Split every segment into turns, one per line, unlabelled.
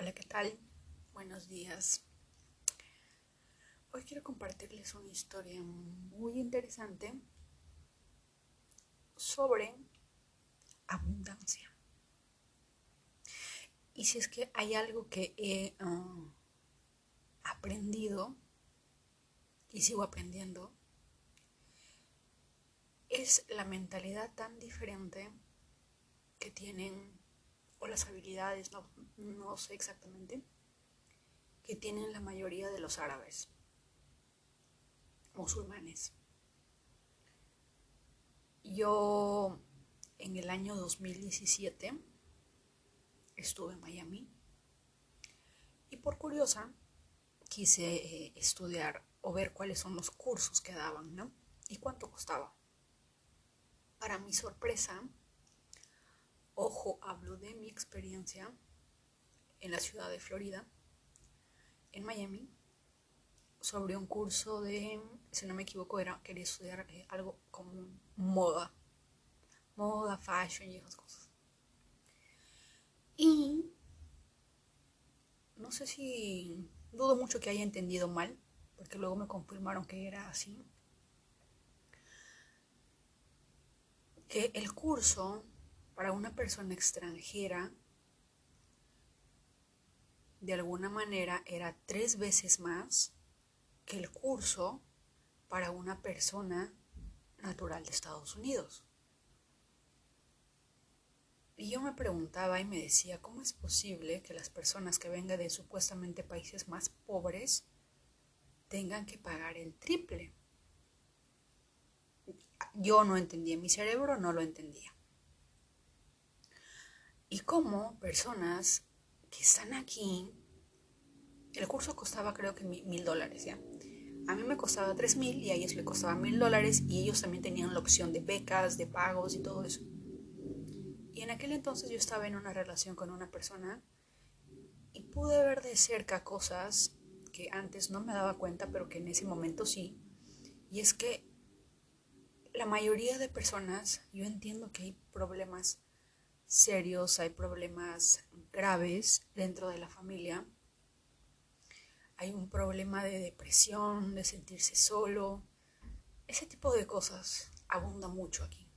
Hola, ¿qué tal? Buenos días. Hoy quiero compartirles una historia muy interesante sobre abundancia. Y si es que hay algo que he ah, aprendido y sigo aprendiendo, es la mentalidad tan diferente que tienen o las habilidades, no, sé exactamente, que tienen la mayoría de los árabes, musulmanes. Yo en el año 2017 estuve en Miami y por curiosa quise eh, estudiar o ver cuáles son los cursos que daban, ¿no? Y cuánto costaba. Para mi sorpresa, Ojo, hablo de mi experiencia en la ciudad de Florida, en Miami, sobre un curso de, si no me equivoco, era quería estudiar eh, algo como moda, moda, fashion y esas cosas. Y no sé si dudo mucho que haya entendido mal, porque luego me confirmaron que era así. Que el curso para una persona extranjera, de alguna manera era tres veces más que el curso para una persona natural de Estados Unidos. Y yo me preguntaba y me decía, ¿cómo es posible que las personas que vengan de supuestamente países más pobres tengan que pagar el triple? Yo no entendía, mi cerebro no lo entendía y cómo personas que están aquí, el curso costaba creo que mil dólares, ¿ya? A mí me costaba tres mil y a ellos le costaba mil dólares y ellos también tenían la opción de becas, de pagos y todo eso. Y en aquel entonces yo estaba en una relación con una persona y pude ver de cerca cosas que antes no me daba cuenta, pero que en ese momento sí. Y es que la mayoría de personas, yo entiendo que hay problemas serios, hay problemas graves dentro de la familia. Hay un problema de depresión, de sentirse solo. Ese tipo de cosas abunda mucho aquí.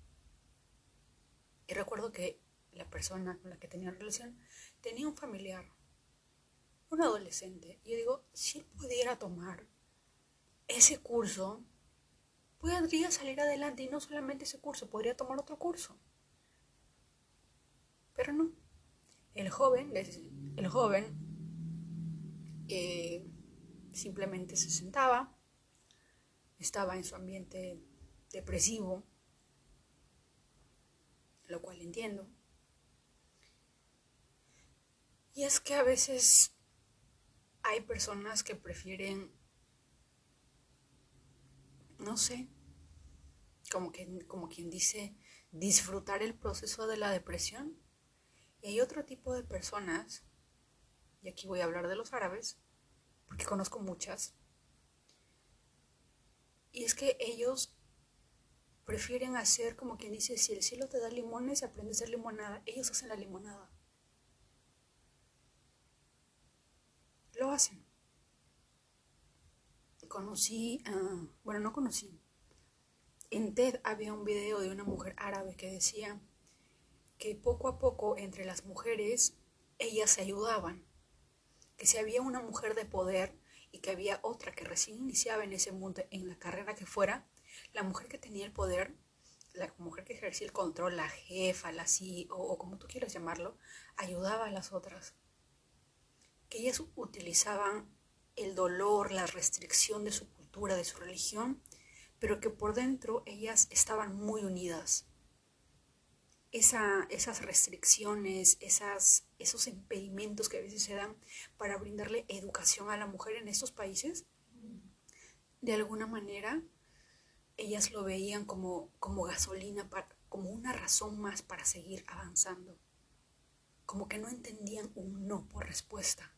Y recuerdo que la persona con la que tenía relación tenía un familiar, un adolescente. Y yo digo, si él pudiera tomar ese curso, podría salir adelante y no solamente ese curso, podría tomar otro curso. Pero no. El joven, el joven eh, simplemente se sentaba, estaba en su ambiente depresivo, lo cual entiendo. Y es que a veces hay personas que prefieren, no sé, como, que, como quien dice, disfrutar el proceso de la depresión y hay otro tipo de personas, y aquí voy a hablar de los árabes, porque conozco muchas, y es que ellos prefieren hacer como quien dice, si el cielo te da limones, aprende a hacer limonada, ellos hacen la limonada. Lo hacen. Conocí, bueno, no conocí. En TED había un video de una mujer árabe que decía, que poco a poco entre las mujeres ellas se ayudaban, que si había una mujer de poder y que había otra que recién iniciaba en ese mundo, en la carrera que fuera, la mujer que tenía el poder, la mujer que ejercía el control, la jefa, la CEO o como tú quieras llamarlo, ayudaba a las otras. Que ellas utilizaban el dolor, la restricción de su cultura, de su religión, pero que por dentro ellas estaban muy unidas esas restricciones, esas, esos impedimentos que a veces se dan para brindarle educación a la mujer en estos países, de alguna manera ellas lo veían como, como gasolina, como una razón más para seguir avanzando, como que no entendían un no por respuesta.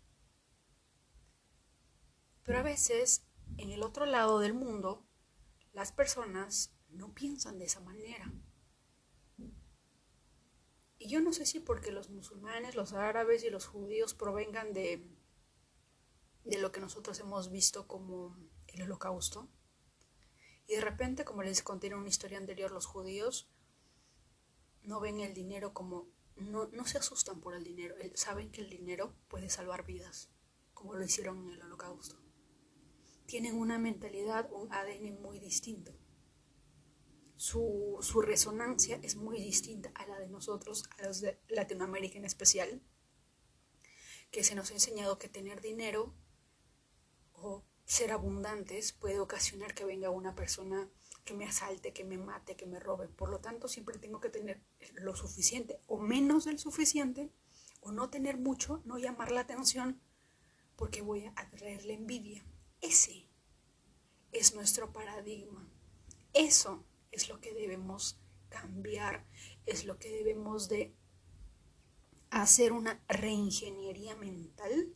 Pero a veces, en el otro lado del mundo, las personas no piensan de esa manera yo no sé si porque los musulmanes, los árabes y los judíos provengan de, de lo que nosotros hemos visto como el holocausto. Y de repente, como les conté en una historia anterior, los judíos no ven el dinero como, no, no se asustan por el dinero, saben que el dinero puede salvar vidas, como lo hicieron en el holocausto. Tienen una mentalidad, un ADN muy distinto su, resonancia es muy distinta a la de nosotros, a los de Latinoamérica en especial, que se nos ha enseñado que tener dinero o ser abundantes puede ocasionar que venga una persona que me asalte, que me mate, que me robe. Por lo tanto, siempre tengo que tener lo suficiente o menos del suficiente, o no tener mucho, no llamar la atención, porque voy a atraer la envidia. Ese es nuestro paradigma. Eso es lo que debemos cambiar, es lo que debemos de hacer una reingeniería mental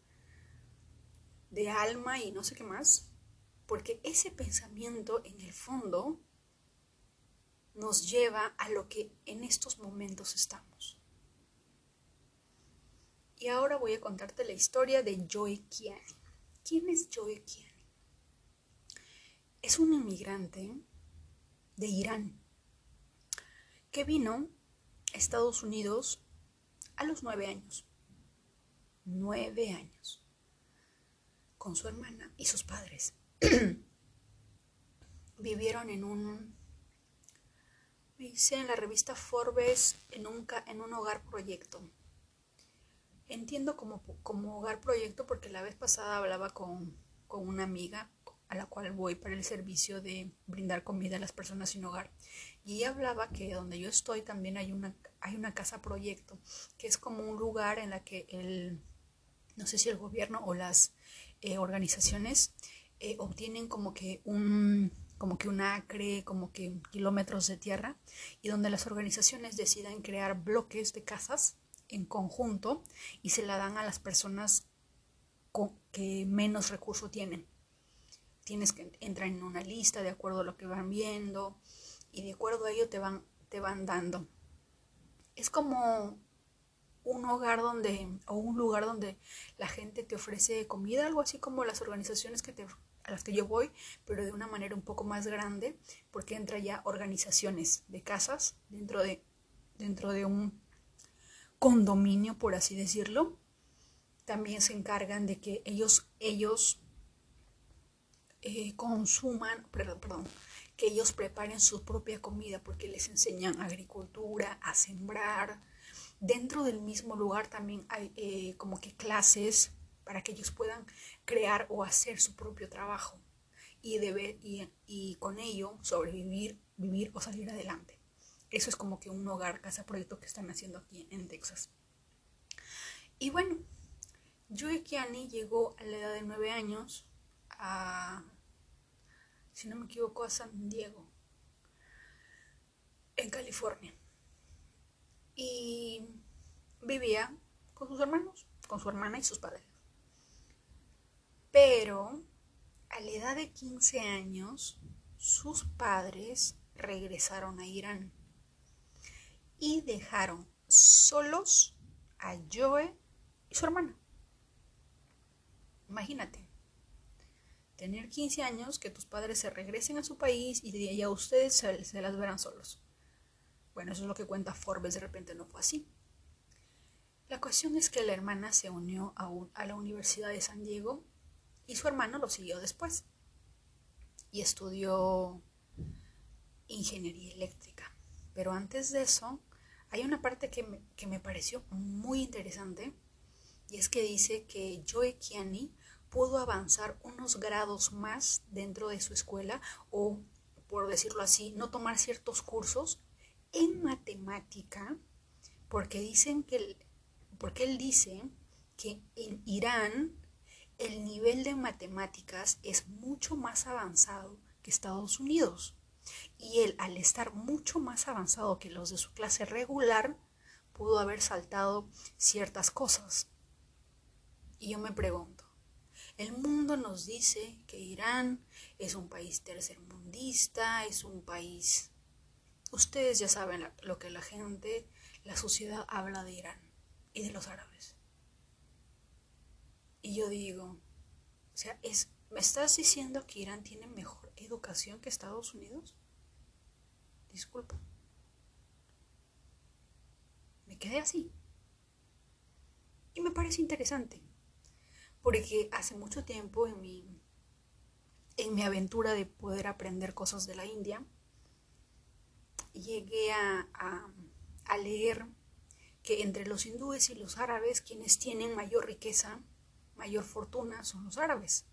de alma y no sé qué más, porque ese pensamiento en el fondo nos lleva a lo que en estos momentos estamos. Y ahora voy a contarte la historia de Joy Kiani. ¿Quién es Joy Kiani? Es un inmigrante de Irán, que vino a Estados Unidos a los nueve años. Nueve años. Con su hermana y sus padres. Vivieron en un, dice en la revista Forbes, en un, en un hogar proyecto. Entiendo como, como hogar proyecto porque la vez pasada hablaba con, con una amiga a la cual voy para el servicio de brindar comida a las personas sin hogar. Y ella hablaba que donde yo estoy también hay una, hay una casa proyecto, que es como un lugar en la que el, no sé si el gobierno o las eh, organizaciones eh, obtienen como que un como que un acre, como que kilómetros de tierra, y donde las organizaciones decidan crear bloques de casas en conjunto y se la dan a las personas con, que menos recursos tienen tienes que entrar en una lista de acuerdo a lo que van viendo y de acuerdo a ello te van, te van dando. Es como un hogar donde, o un lugar donde la gente te ofrece comida, algo así como las organizaciones que te, a las que yo voy, pero de una manera un poco más grande, porque entra ya organizaciones de casas dentro de, dentro de un condominio, por así decirlo. También se encargan de que ellos, ellos eh, consuman, perdón, perdón, que ellos preparen su propia comida porque les enseñan agricultura, a sembrar. Dentro del mismo lugar también hay eh, como que clases para que ellos puedan crear o hacer su propio trabajo y, debe, y, y con ello sobrevivir, vivir o salir adelante. Eso es como que un hogar, casa proyecto que están haciendo aquí en Texas. Y bueno, Joe Kiani llegó a la edad de nueve años si no me equivoco, a San Diego, en California. Y vivía con sus hermanos, con su hermana y sus padres. Pero a la edad de 15 años, sus padres regresaron a Irán y dejaron solos a Joe y su hermana. Imagínate, tener 15 años, que tus padres se regresen a su país y ya ustedes se, las verán solos. Bueno, eso es lo que cuenta Forbes, de repente no fue así. La cuestión es que la hermana se unió a, a la Universidad de San Diego y su hermano lo siguió después y estudió ingeniería eléctrica. Pero antes de eso, hay una parte que me, que me pareció muy interesante y es que dice que Joe Kiani pudo avanzar unos grados más dentro de su escuela o, por decirlo así, no tomar ciertos cursos en matemática, porque dicen que, porque él dice que en Irán el nivel de matemáticas es mucho más avanzado que Estados Unidos. Y él, al estar mucho más avanzado que los de su clase regular, pudo haber saltado ciertas cosas. Y yo me pregunto, el mundo nos dice que Irán es un país tercermundista, es un país... Ustedes ya saben lo que la gente, la sociedad habla de Irán y de los árabes. Y yo digo, o sea, ¿me estás diciendo que Irán tiene mejor educación que Estados Unidos? Disculpa. Me quedé así. Y me parece interesante, porque hace mucho tiempo en mi, en mi aventura de poder aprender cosas de la India, llegué a, a leer que entre los hindúes y los árabes quienes tienen mayor riqueza, mayor fortuna son los árabes.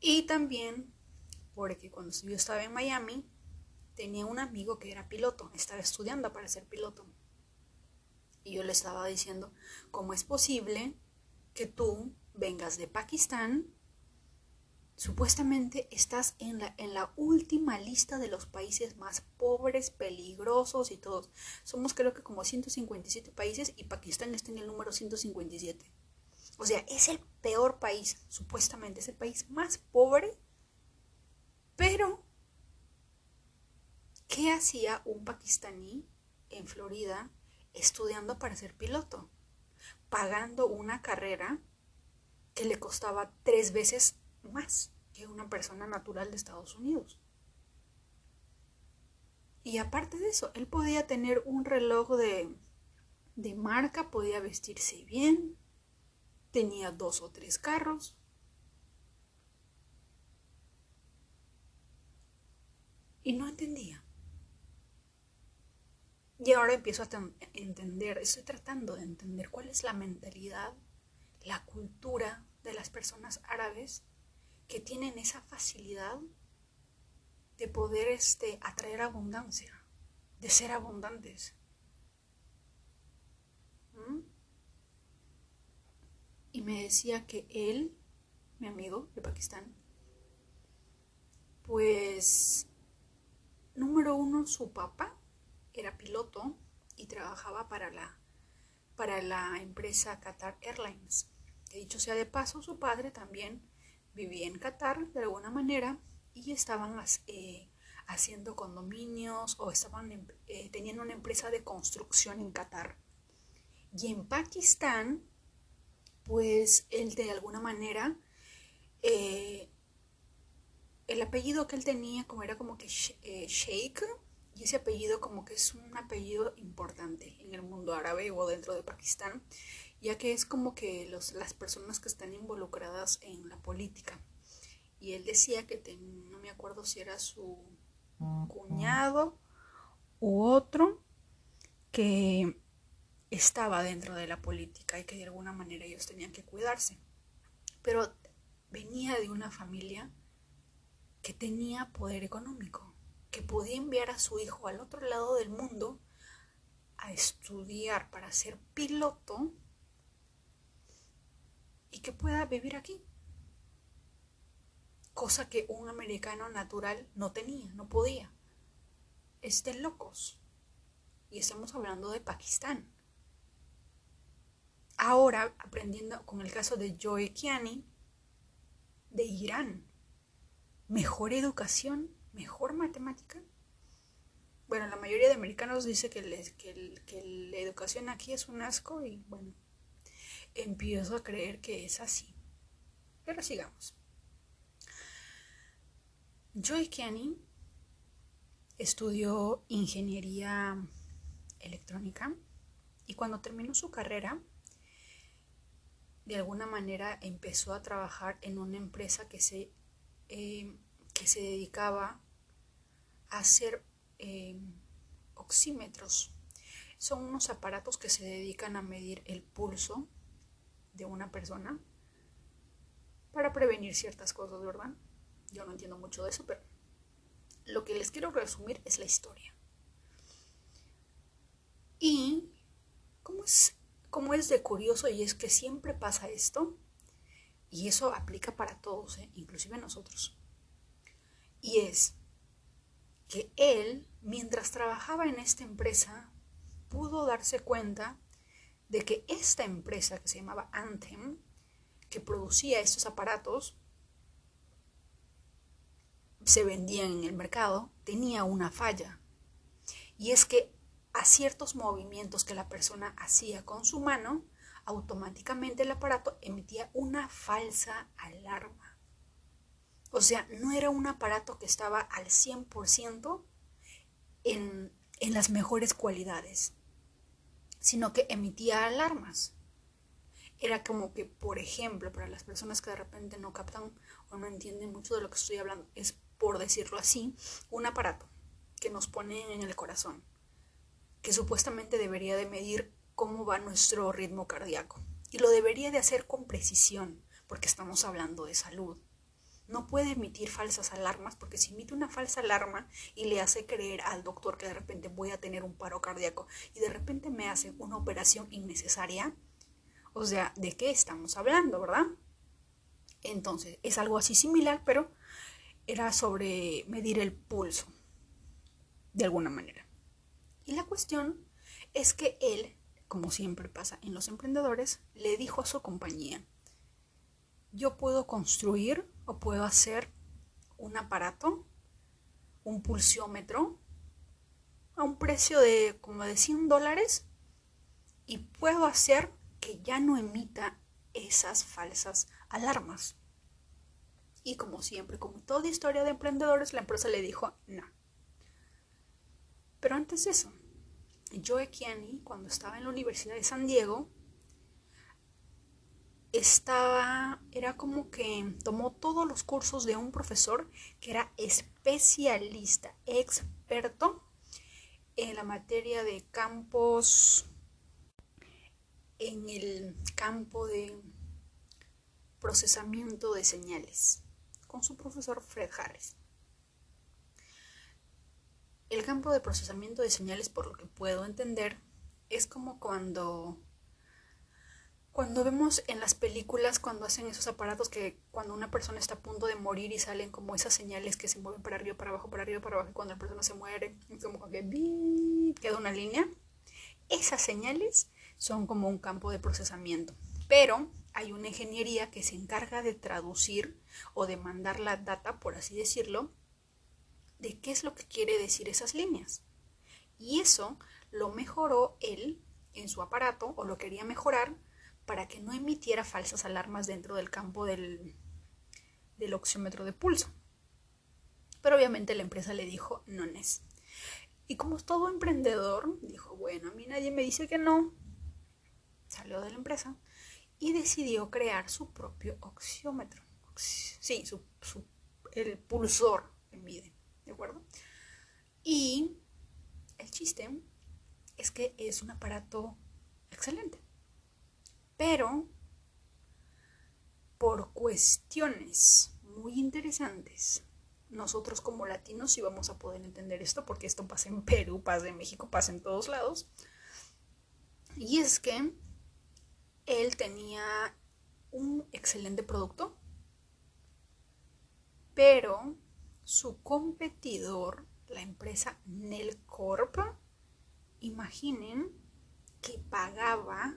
Y también porque cuando yo estaba en Miami tenía un amigo que era piloto, estaba estudiando para ser piloto. Y yo le estaba diciendo, ¿cómo es posible que tú vengas de Pakistán Supuestamente estás en la, en la última lista de los países más pobres, peligrosos y todos. Somos creo que como 157 países y Pakistán está en el número 157. O sea, es el peor país, supuestamente, es el país más pobre. Pero, ¿qué hacía un pakistaní en Florida estudiando para ser piloto? Pagando una carrera que le costaba tres veces más que una persona natural de Estados Unidos. Y aparte de eso, él podía tener un reloj de, de marca, podía vestirse bien, tenía dos o tres carros. Y no entendía. Y ahora empiezo a entender, estoy tratando de entender cuál es la mentalidad, la cultura de las personas árabes que tienen esa facilidad de poder este, atraer abundancia, de ser abundantes. ¿Mm? Y me decía que él, mi amigo de Pakistán, pues, número uno, su papá era piloto y trabajaba para la, para la empresa Qatar Airlines. Que dicho sea de paso, su padre también vivía en Qatar de alguna manera y estaban eh, haciendo condominios o estaban eh, teniendo una empresa de construcción en Qatar. Y en Pakistán, pues él de alguna manera, eh, el apellido que él tenía como era como que Sheikh, y ese apellido como que es un apellido importante en el mundo árabe o dentro de Pakistán ya que es como que los, las personas que están involucradas en la política. Y él decía que no me acuerdo si era su cuñado u otro que estaba dentro de la política y que de alguna manera ellos tenían que cuidarse. Pero venía de una familia que tenía poder económico, que podía enviar a su hijo al otro lado del mundo a estudiar para ser piloto y que pueda vivir aquí. Cosa que un americano natural no tenía, no podía. Es de locos. Y estamos hablando de Pakistán. Ahora, aprendiendo con el caso de Joe Kiani, de Irán. Mejor educación, mejor matemática. Bueno, la mayoría de americanos dice que, que, que la educación aquí es un asco y bueno, empiezo a creer que es así. Pero sigamos. Joy Kenny estudió ingeniería electrónica y cuando terminó su carrera, de alguna manera empezó a trabajar en una empresa que se, eh, que se dedicaba hacer eh, oxímetros. Son unos aparatos que se dedican a medir el pulso de una persona para prevenir ciertas cosas, ¿verdad? Yo no entiendo mucho de eso, pero lo que les quiero resumir es la historia. Y como es, como es de curioso y es que siempre pasa esto, y eso aplica para todos, ¿eh? inclusive nosotros, y es que él, mientras trabajaba en esta empresa, pudo darse cuenta de que esta empresa que se llamaba Anthem, que producía estos aparatos, se vendían en el mercado, tenía una falla. Y es que a ciertos movimientos que la persona hacía con su mano, automáticamente el aparato emitía una falsa alarma. O sea, no era un aparato que estaba al 100% en, en las mejores cualidades, sino que emitía alarmas. Era como que, por ejemplo, para las personas que de repente no captan o no entienden mucho de lo que estoy hablando, es, por decirlo así, un aparato que nos pone en el corazón, que supuestamente debería de medir cómo va nuestro ritmo cardíaco. Y lo debería de hacer con precisión, porque estamos hablando de salud. No puede emitir falsas alarmas, porque si emite una falsa alarma y le hace creer al doctor que de repente voy a tener un paro cardíaco y de repente me hace una operación innecesaria, o sea, ¿de qué estamos hablando, verdad? Entonces, es algo así similar, pero era sobre medir el pulso, de alguna manera. Y la cuestión es que él, como siempre pasa en los emprendedores, le dijo a su compañía, yo puedo construir o puedo hacer un aparato, un pulsiómetro, a un precio de como de 100 dólares y puedo hacer que ya no emita esas falsas alarmas. Y como siempre, como toda historia de emprendedores, la empresa le dijo no. Pero antes de eso, Joe Kiani, cuando estaba en la Universidad de San Diego, estaba, era como que tomó todos los cursos de un profesor que era especialista, experto en la materia de campos, en el campo de procesamiento de señales, con su profesor Fred Harris. El campo de procesamiento de señales, por lo que puedo entender, es como cuando cuando vemos en las películas cuando hacen esos aparatos que cuando una persona está a punto de morir y salen como esas señales que se mueven para arriba, para abajo, para arriba, para abajo y cuando la persona se muere, es como que queda una línea. Esas señales son como un campo de procesamiento, pero hay una ingeniería que se encarga de traducir o de mandar la data, por así decirlo, de qué es lo que quiere decir esas líneas. Y eso lo mejoró él en su aparato o lo quería mejorar para que no emitiera falsas alarmas dentro del campo del, del oxímetro de pulso. Pero obviamente la empresa le dijo no es. Y como todo emprendedor, dijo, bueno, a mí nadie me dice que no. Salió de la empresa y decidió crear su propio oxiómetro. Sí, su, el pulsor que mide, ¿de acuerdo? Y el chiste es que es un aparato excelente. Pero por cuestiones muy interesantes, nosotros como latinos sí vamos a poder entender esto, porque esto pasa en Perú, pasa en México, pasa en todos lados. Y es que él tenía un excelente producto, pero su competidor, la empresa Nelcorp, imaginen que pagaba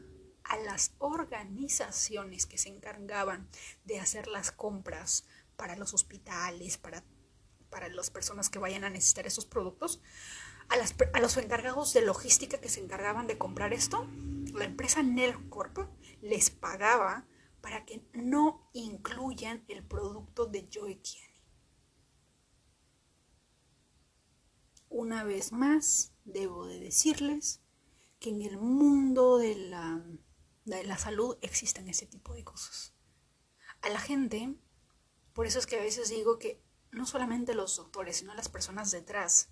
a las organizaciones que se encargaban de hacer las compras para los hospitales, para, para las personas que vayan a necesitar esos productos, a, a, los encargados de logística que se encargaban de comprar esto, la empresa Nelcorp les pagaba para que no incluyan el producto de Joy Kiani. Una vez más, debo de decirles que en el mundo de la de la salud existen ese tipo de cosas. A la gente, por eso es que a veces digo que no solamente los doctores, sino las personas detrás,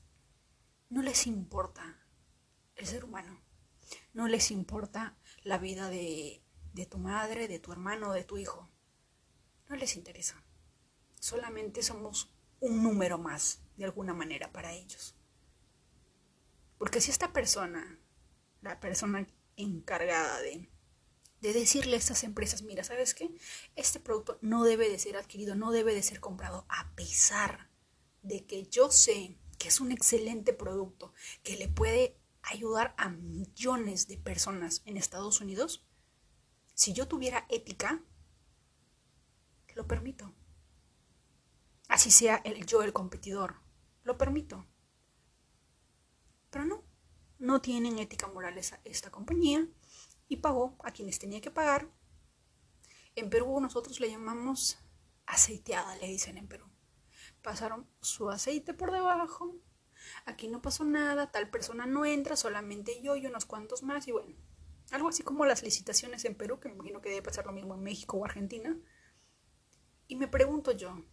no les importa el ser humano, no les importa la vida de, de tu madre, de tu hermano, de tu hijo, no les interesa. Solamente somos un número más, de alguna manera, para ellos. Porque si esta persona, la persona encargada de de decirle a estas empresas, mira, ¿sabes qué? Este producto no debe de ser adquirido, no debe de ser comprado, a pesar de que yo sé que es un excelente producto, que le puede ayudar a millones de personas en Estados Unidos. Si yo tuviera ética, lo permito. Así sea el, yo el competidor, lo permito. Pero no, no tienen ética moral esa, esta compañía y pagó a quienes tenía que pagar. En Perú nosotros le llamamos aceiteada, le dicen en Perú. Pasaron su aceite por debajo, aquí no pasó nada, tal persona no entra, solamente yo y unos cuantos más y bueno, algo así como las licitaciones en Perú, que me imagino que debe pasar lo mismo en México o Argentina. Y me pregunto yo,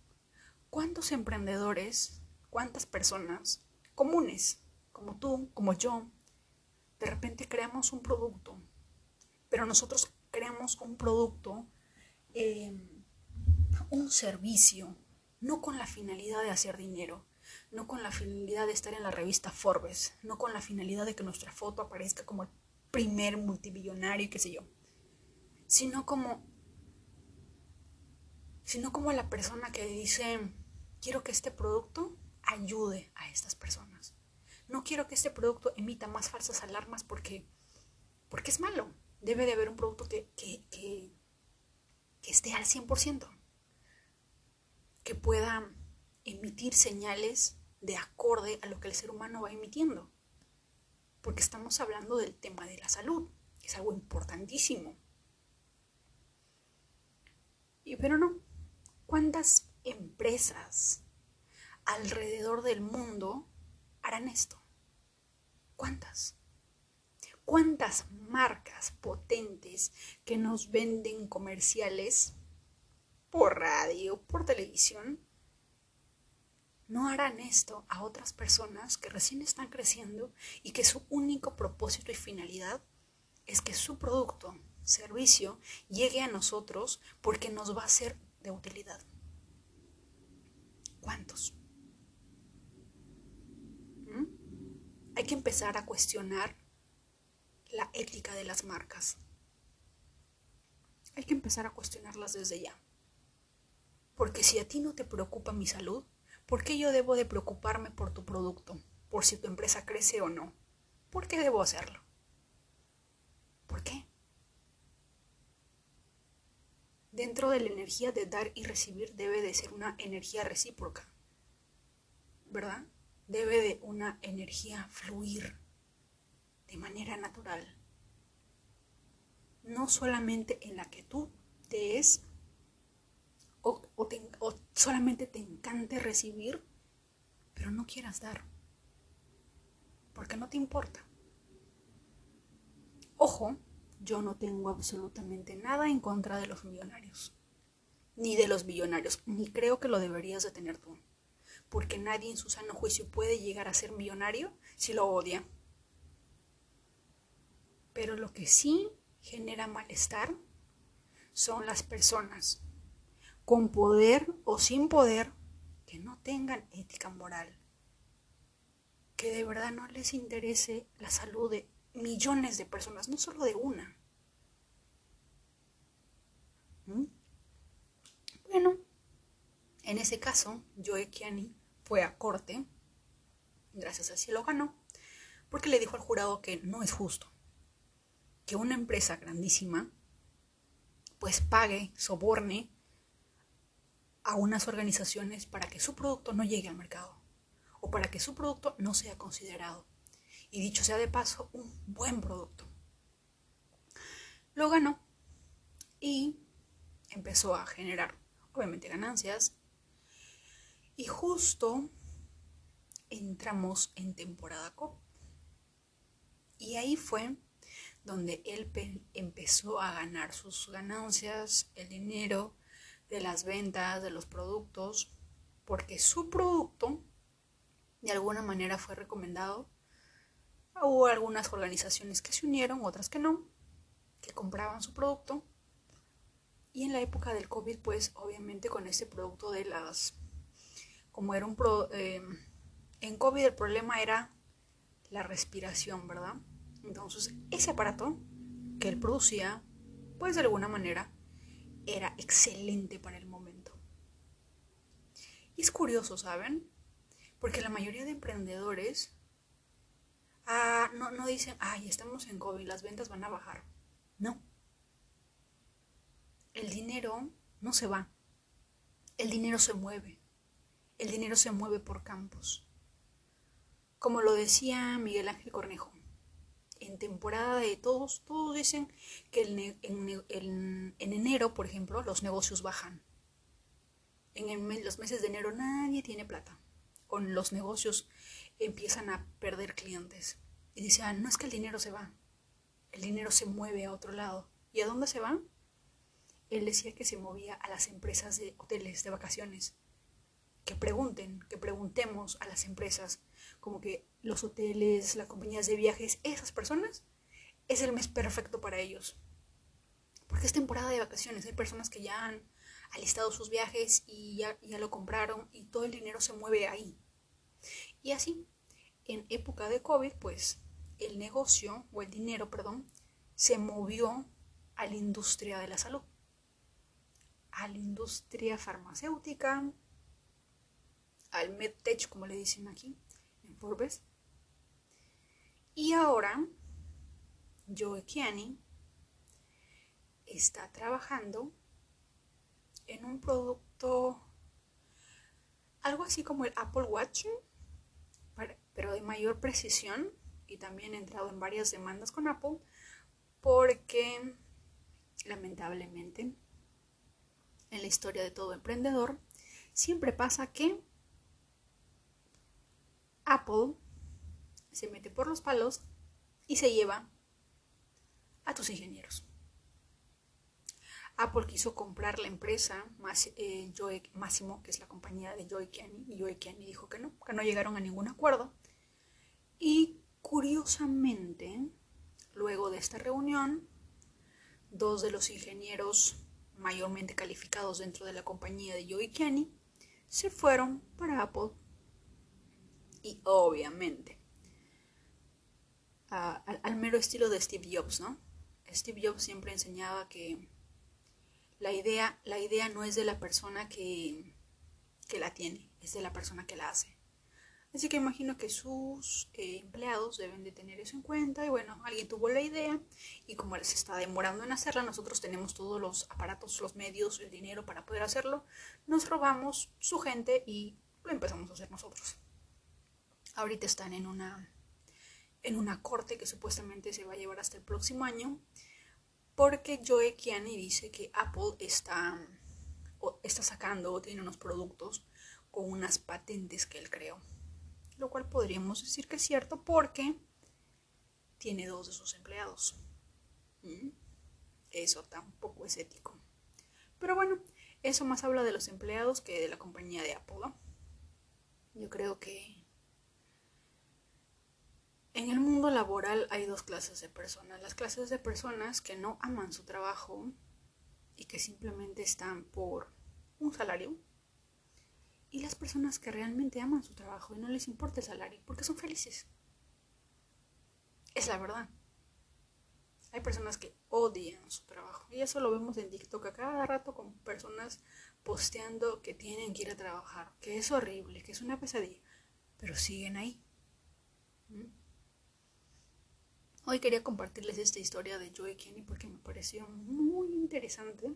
¿cuántos emprendedores, cuántas personas comunes, como tú, como yo, de repente creamos un producto, pero nosotros creamos un producto, eh, un servicio, no con la finalidad de hacer dinero, no con la finalidad de estar en la revista Forbes, no con la finalidad de que nuestra foto aparezca como el primer multimillonario qué sé yo, sino como, sino como la persona que dice, quiero que este producto ayude a estas personas. No quiero que este producto emita más falsas alarmas porque, porque es malo. Debe de haber un producto que, que, que, esté al 100%, que pueda emitir señales de acorde a lo que el ser humano va emitiendo. Porque estamos hablando del tema de la salud, que es algo importantísimo. Y pero no, ¿cuántas empresas alrededor del mundo harán esto? ¿Cuántas? ¿Cuántas marcas potentes que nos venden comerciales por radio, por televisión, no harán esto a otras personas que recién están creciendo y que su único propósito y finalidad es que su producto, servicio, llegue a nosotros porque nos va a ser de utilidad? ¿Cuántos? hay que empezar a cuestionar la ética de las marcas. Hay que empezar a cuestionarlas desde ya. Porque si a ti no te preocupa mi salud, ¿por qué yo debo de preocuparme por tu producto? Por si tu empresa crece o no. ¿Por qué debo hacerlo? ¿Por qué? Dentro de la energía de dar y recibir debe de ser una energía recíproca. ¿Verdad? debe de una energía fluir de manera natural. No solamente en la que tú te es o, o solamente te encante recibir, pero no quieras dar, porque no te importa. Ojo, yo no tengo absolutamente nada en contra de los millonarios, ni de los billonarios, ni creo que lo deberías de tener tú porque nadie en su sano juicio puede llegar a ser millonario si lo odia. Pero lo que sí genera malestar son las personas con poder o sin poder que no tengan ética moral, que de verdad no les interese la salud de millones de personas, no solo de una. ¿Mm? Bueno, en ese caso, Joe Kiani fue a corte, gracias a cielo ganó, porque le dijo al jurado que no es justo que una empresa grandísima pues pague, soborne a unas organizaciones para que su producto no llegue al mercado o para que su producto no sea considerado. Y dicho sea de paso, un buen producto. Lo ganó y empezó a generar, obviamente, ganancias, y justo entramos en temporada COP. Y ahí fue donde él empezó a ganar sus ganancias, el dinero de las ventas, de los productos, porque su producto de alguna manera fue recomendado. Hubo algunas organizaciones que se unieron, otras que no, que compraban su producto. Y en la época del COVID, pues obviamente con ese producto de las como era un... Pro, eh, en COVID el problema era la respiración, ¿verdad? Entonces, ese aparato que él producía, pues de alguna manera, era excelente para el momento. Y es curioso, ¿saben? Porque la mayoría de emprendedores ah, no, no dicen, ay, estamos en COVID, las ventas van a bajar. No. El dinero no se va. El dinero se mueve el dinero se mueve por campos. Como lo decía Miguel Ángel Cornejo, en temporada de todos, todos dicen que en, enero, por ejemplo, los negocios bajan. En los meses de enero nadie tiene plata. Con los negocios empiezan a perder clientes. Y dicen, ah, no es que el dinero se va, el dinero se mueve a otro lado. ¿Y a dónde se va? Él decía que se movía a las empresas de hoteles de vacaciones. Que pregunten, que preguntemos a las empresas, como que los hoteles, las compañías de viajes, esas personas, es el mes perfecto para ellos. Porque es temporada de vacaciones, hay personas que ya han alistado sus viajes y ya, ya lo compraron y todo el dinero se mueve ahí. Y así, en época de COVID, pues el negocio, o el dinero, perdón, se movió a la industria de la salud, a la industria farmacéutica, al medtech, como le dicen aquí en Forbes. Y ahora, Joe Kiani está trabajando en un producto, algo así como el Apple Watch, pero de mayor precisión y también he entrado en varias demandas con Apple porque lamentablemente en la historia de todo emprendedor siempre pasa que Apple se mete por los palos y se lleva a tus ingenieros. Apple quiso comprar la empresa más, eh, Máximo, que es la compañía de Joy Kenny, y Joy Kenny dijo que no, que no llegaron a ningún acuerdo. Y curiosamente, luego de esta reunión, dos de los ingenieros mayormente calificados dentro de la compañía de Joey Kenny se fueron para Apple. Y obviamente, al mero estilo de Steve Jobs, ¿no? Steve Jobs siempre enseñaba que la idea, la idea no es de la persona que, que la tiene, es de la persona que la hace. Así que imagino que sus eh, empleados deben de tener eso en cuenta y bueno, alguien tuvo la idea y como les está demorando en hacerla, nosotros tenemos todos los aparatos, los medios, el dinero para poder hacerlo, nos robamos su gente y lo empezamos a hacer nosotros. Ahorita están en una en una corte que supuestamente se va a llevar hasta el próximo año porque Joe Kiani dice que Apple está, está sacando o tiene unos productos con unas patentes que él creó lo cual podríamos decir que es cierto porque tiene dos de sus empleados. ¿Mm? Eso tampoco es ético. Pero bueno, eso más habla de los empleados que de la compañía de Apple. Yo creo que en el mundo laboral hay dos clases de personas. Las clases de personas que no aman su trabajo y que simplemente están por un salario y las personas que realmente aman su trabajo y no les importa el salario porque son felices. Es la verdad. Hay personas que odian su trabajo y eso lo vemos en TikTok a cada rato con personas posteando que tienen que ir a trabajar, que es horrible, que es una pesadilla, pero siguen ahí. ¿Mm? Hoy quería compartirles esta historia de Joey Kenny porque me pareció muy interesante.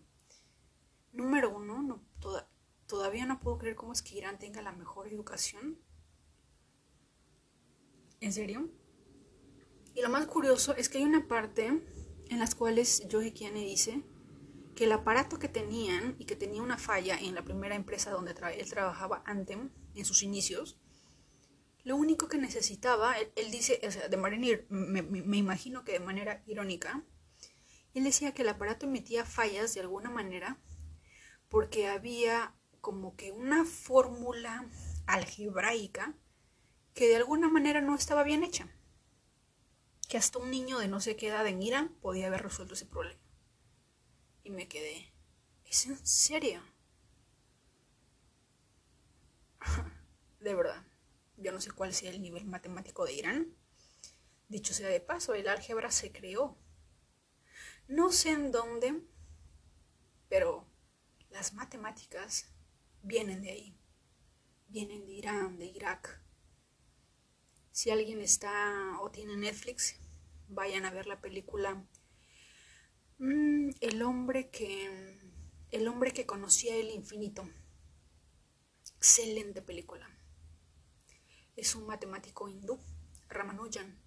Número uno, no, toda, Todavía no puedo creer cómo es que Irán tenga la mejor educación. ¿En serio? Y lo más curioso es que hay una parte en las cuales Joe Kiane dice que el aparato que tenían y que tenía una falla en la primera empresa donde él trabajaba Antem en sus inicios, lo único que necesitaba, él, dice, o sea, de manera, me, me imagino que de manera irónica, él decía que el aparato emitía fallas de alguna manera porque había como que una fórmula algebraica que de alguna manera no estaba bien hecha. Que hasta un niño de no sé qué edad en Irán podía haber resuelto ese problema. Y me quedé, ¿es en serio? de verdad, yo no sé cuál sea el nivel matemático de Irán. Dicho sea de paso, el álgebra se creó. No sé en dónde, pero las matemáticas vienen de ahí, vienen de Irán, de Irak. Si alguien está o tiene Netflix, vayan a ver la película mm, El hombre que el hombre que conocía el infinito. Excelente película. Es un matemático hindú, Ramanujan.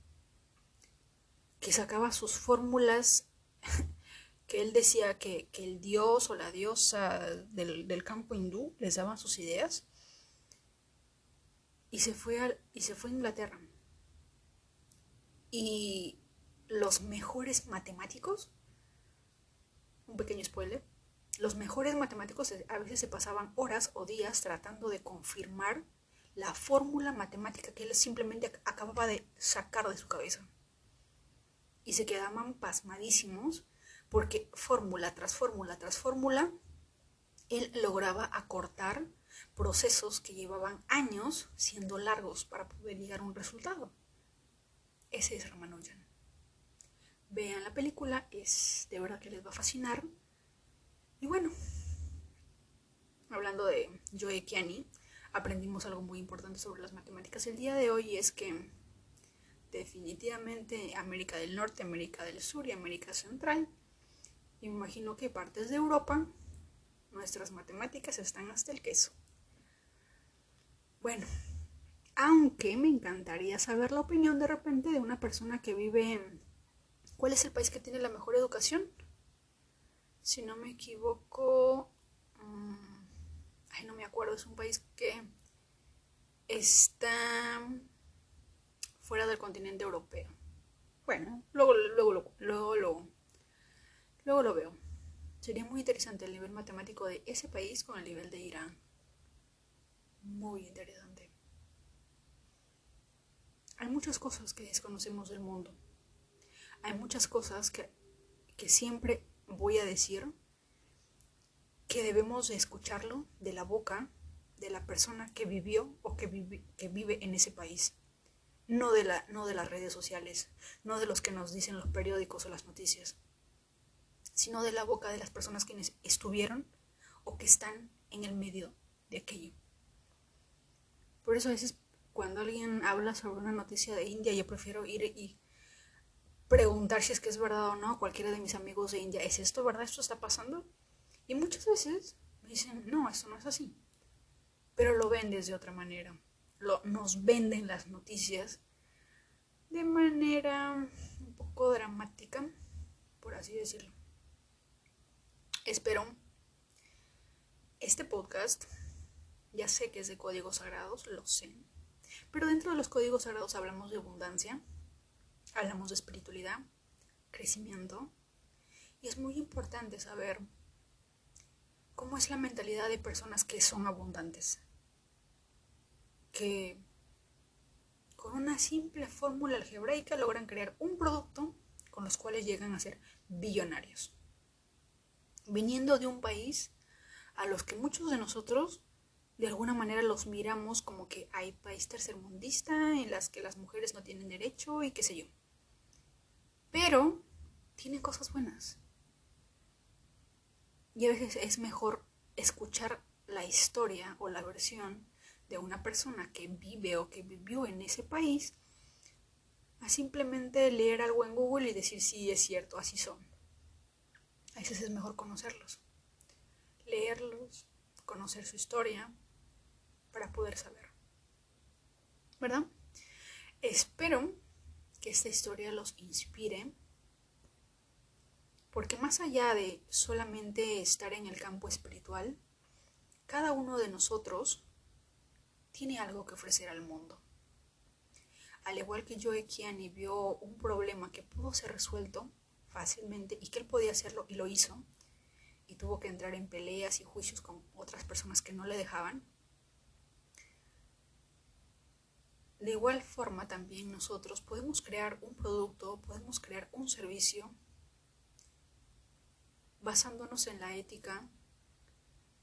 que sacaba sus fórmulas, que él decía que, el dios o la diosa del, del, campo hindú les daban sus ideas, y se fue a, y se fue a Inglaterra. Y los mejores matemáticos, un pequeño spoiler, los mejores matemáticos a veces se pasaban horas o días tratando de confirmar la fórmula matemática que él simplemente acababa de sacar de su cabeza. Y se quedaban pasmadísimos porque fórmula tras fórmula tras fórmula, él lograba acortar procesos que llevaban años siendo largos para poder llegar a un resultado. Ese es Ramanujan. Vean la película, es de verdad que les va a fascinar. Y bueno, hablando de Joe Kiani, aprendimos algo muy importante sobre las matemáticas el día de hoy es que definitivamente América del Norte, América del Sur y América Central, imagino que partes de Europa, nuestras matemáticas están hasta el queso. Bueno, aunque me encantaría saber la opinión de repente de una persona que vive en... ¿Cuál es el país que tiene la mejor educación? Si no me equivoco... Mm, ay, no me acuerdo, es un país que está fuera del continente europeo. Bueno, luego, luego, luego, luego, luego, lo veo. Sería muy interesante el nivel matemático de ese país con el nivel de Irán. Muy interesante. Hay muchas cosas que desconocemos del mundo. Hay muchas cosas que, que siempre voy a decir que debemos de escucharlo de la boca de la persona que vivió o que vive, en ese país. No de, la, no de las redes sociales, no de los que nos dicen los periódicos o las noticias, sino de la boca de las personas quienes estuvieron o que están en el medio de aquello. Por eso a veces cuando alguien habla sobre una noticia de India, yo prefiero ir y preguntar si es que es verdad o no. Cualquiera de mis amigos de India, ¿es esto verdad? ¿Esto está pasando? Y muchas veces me dicen, no, esto no es así. Pero lo ven de otra manera. Lo, nos venden las noticias de manera un poco dramática, por así decirlo. Espero este podcast, ya sé que es de códigos sagrados, lo sé, pero dentro de los códigos sagrados hablamos de abundancia, hablamos de espiritualidad, crecimiento, y es muy importante saber cómo es la mentalidad de personas que son abundantes, que con una simple fórmula algebraica logran crear un producto con los cuales llegan a ser billonarios. Viniendo de un país a los que muchos de nosotros de alguna manera los miramos como que hay país tercermundista en las que las mujeres no tienen derecho y qué sé yo. Pero tiene cosas buenas. Y a veces es mejor escuchar la historia o la versión de una persona que vive o que vivió en ese país a simplemente leer algo en Google y decir sí, es cierto, así son. A veces es mejor conocerlos, leerlos, conocer su historia para poder saber. ¿Verdad? Espero que esta historia los inspire porque más allá de solamente estar en el campo espiritual, cada uno de nosotros tiene algo que ofrecer al mundo. Al igual que Joe Kiani vio un problema que pudo ser resuelto fácilmente y que él podía hacerlo y lo hizo, y tuvo que entrar en peleas y juicios con otras personas que no le dejaban, de igual forma también nosotros podemos crear un producto, podemos crear un servicio basándonos en la ética,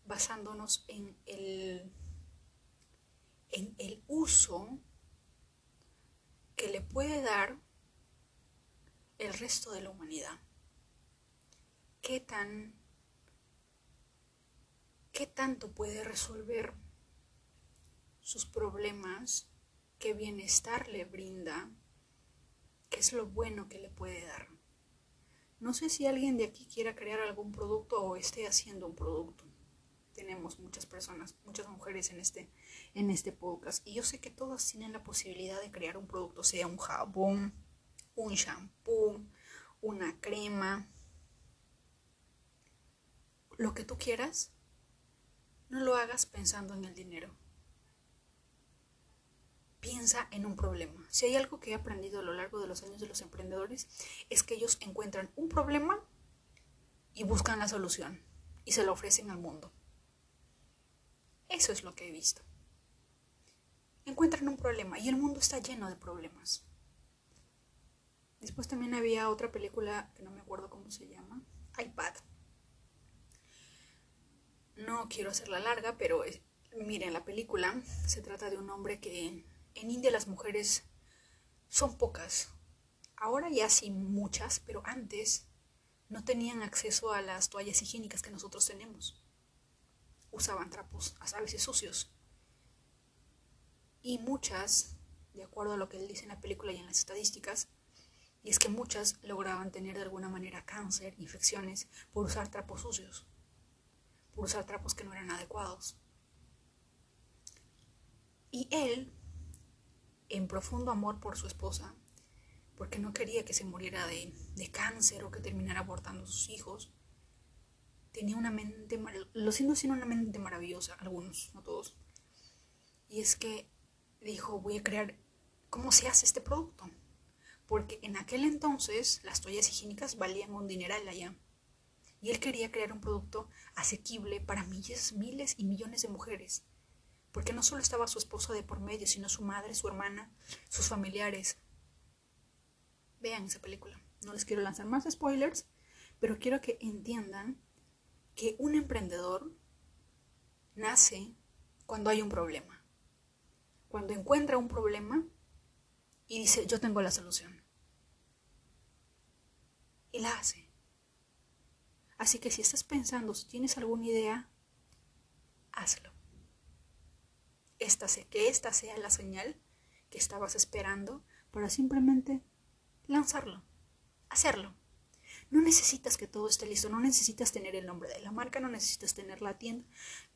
basándonos en el, en el uso que le puede dar el resto de la humanidad. ¿Qué tan qué tanto puede resolver sus problemas, qué bienestar le brinda, qué es lo bueno que le puede dar? No sé si alguien de aquí quiera crear algún producto o esté haciendo un producto. Tenemos muchas personas, muchas mujeres en este, en este podcast. Y yo sé que todas tienen la posibilidad de crear un producto, sea un jabón, un shampoo, una crema, lo que tú quieras, no lo hagas pensando en el dinero. Piensa en un problema. Si hay algo que he aprendido a lo largo de los años de los emprendedores, es que ellos encuentran un problema y buscan la solución y se lo ofrecen al mundo. Eso es lo que he visto. Encuentran un problema y el mundo está lleno de problemas. Después también había otra película que no me acuerdo cómo se llama, iPad. No quiero hacerla larga, pero miren, la película se trata de un hombre que en India las mujeres son pocas. Ahora ya sí muchas, pero antes no tenían acceso a las toallas higiénicas que nosotros tenemos. Usaban trapos, a veces sucios. Y muchas, de acuerdo a lo que él dice en la película y en las estadísticas, y es que muchas lograban tener de alguna manera cáncer, infecciones, por usar trapos sucios, por usar trapos que no eran adecuados. Y él, en profundo amor por su esposa, porque no quería que se muriera de, cáncer o que terminara abortando a sus hijos. Tenía una mente, lo siento sin una mente maravillosa, algunos, no todos. Y es que dijo, voy a crear, ¿cómo se hace este producto? Porque en aquel entonces las toallas higiénicas valían un dineral allá. Y él quería crear un producto asequible para miles, miles y millones de mujeres. Porque no solo estaba su esposa de por medio, sino su madre, su hermana, sus familiares, vean esa película. No les quiero lanzar más spoilers, pero quiero que entiendan que un emprendedor nace cuando hay un problema. Cuando encuentra un problema y dice, yo tengo la solución. Y la hace. Así que si estás pensando, si tienes alguna idea, hazlo. Esta, que esta sea la señal que estabas esperando para simplemente lanzarlo, hacerlo. No necesitas que todo esté listo, no necesitas tener el nombre de la marca, no necesitas tener la tienda,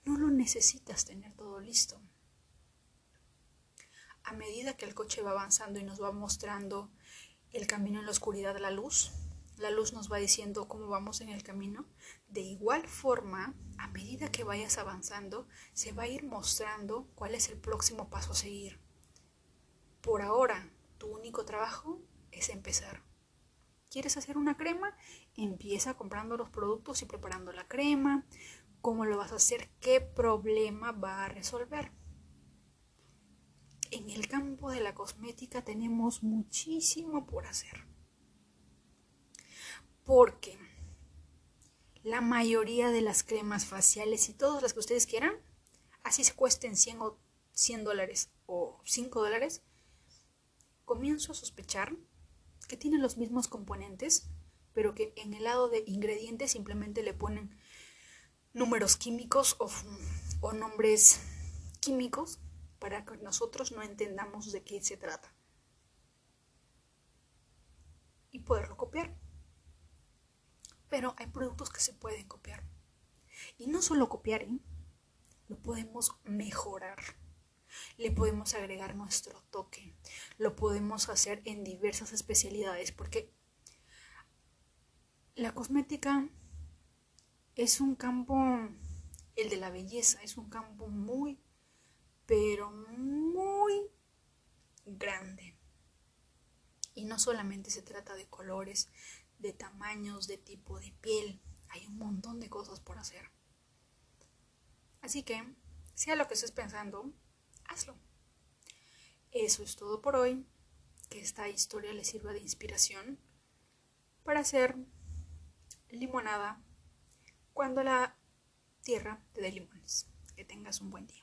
no lo necesitas tener todo listo. A medida que el coche va avanzando y nos va mostrando el camino en la oscuridad, la luz, la luz nos va diciendo cómo vamos en el camino. De igual forma, a medida que vayas avanzando, se va a ir mostrando cuál es el próximo paso a seguir. Por ahora, tu único trabajo es empezar. ¿Quieres hacer una crema? Empieza comprando los productos y preparando la crema. ¿Cómo lo vas a hacer? ¿Qué problema va a resolver? En el campo de la cosmética tenemos muchísimo por hacer. Porque la mayoría de las cremas faciales y todas las que ustedes quieran, así se cuesten 100 o 100 dólares o 5 dólares, comienzo a sospechar que tienen los mismos componentes, pero que en el lado de ingredientes simplemente le ponen números químicos o, o nombres químicos para que nosotros no entendamos de qué se trata. Y poderlo copiar. Pero hay productos que se pueden copiar. Y no solo copiar, ¿eh? lo podemos mejorar le podemos agregar nuestro toque. Lo podemos hacer en diversas especialidades porque la cosmética es un campo, el de la belleza, es un campo muy, pero muy grande. Y no solamente se trata de colores, de tamaños, de tipo de piel, hay un montón de cosas por hacer. Así que, sea lo que estés pensando, hazlo. Eso es todo por hoy. Que esta historia les sirva de inspiración para hacer limonada cuando la tierra te dé limones. Que tengas un buen día.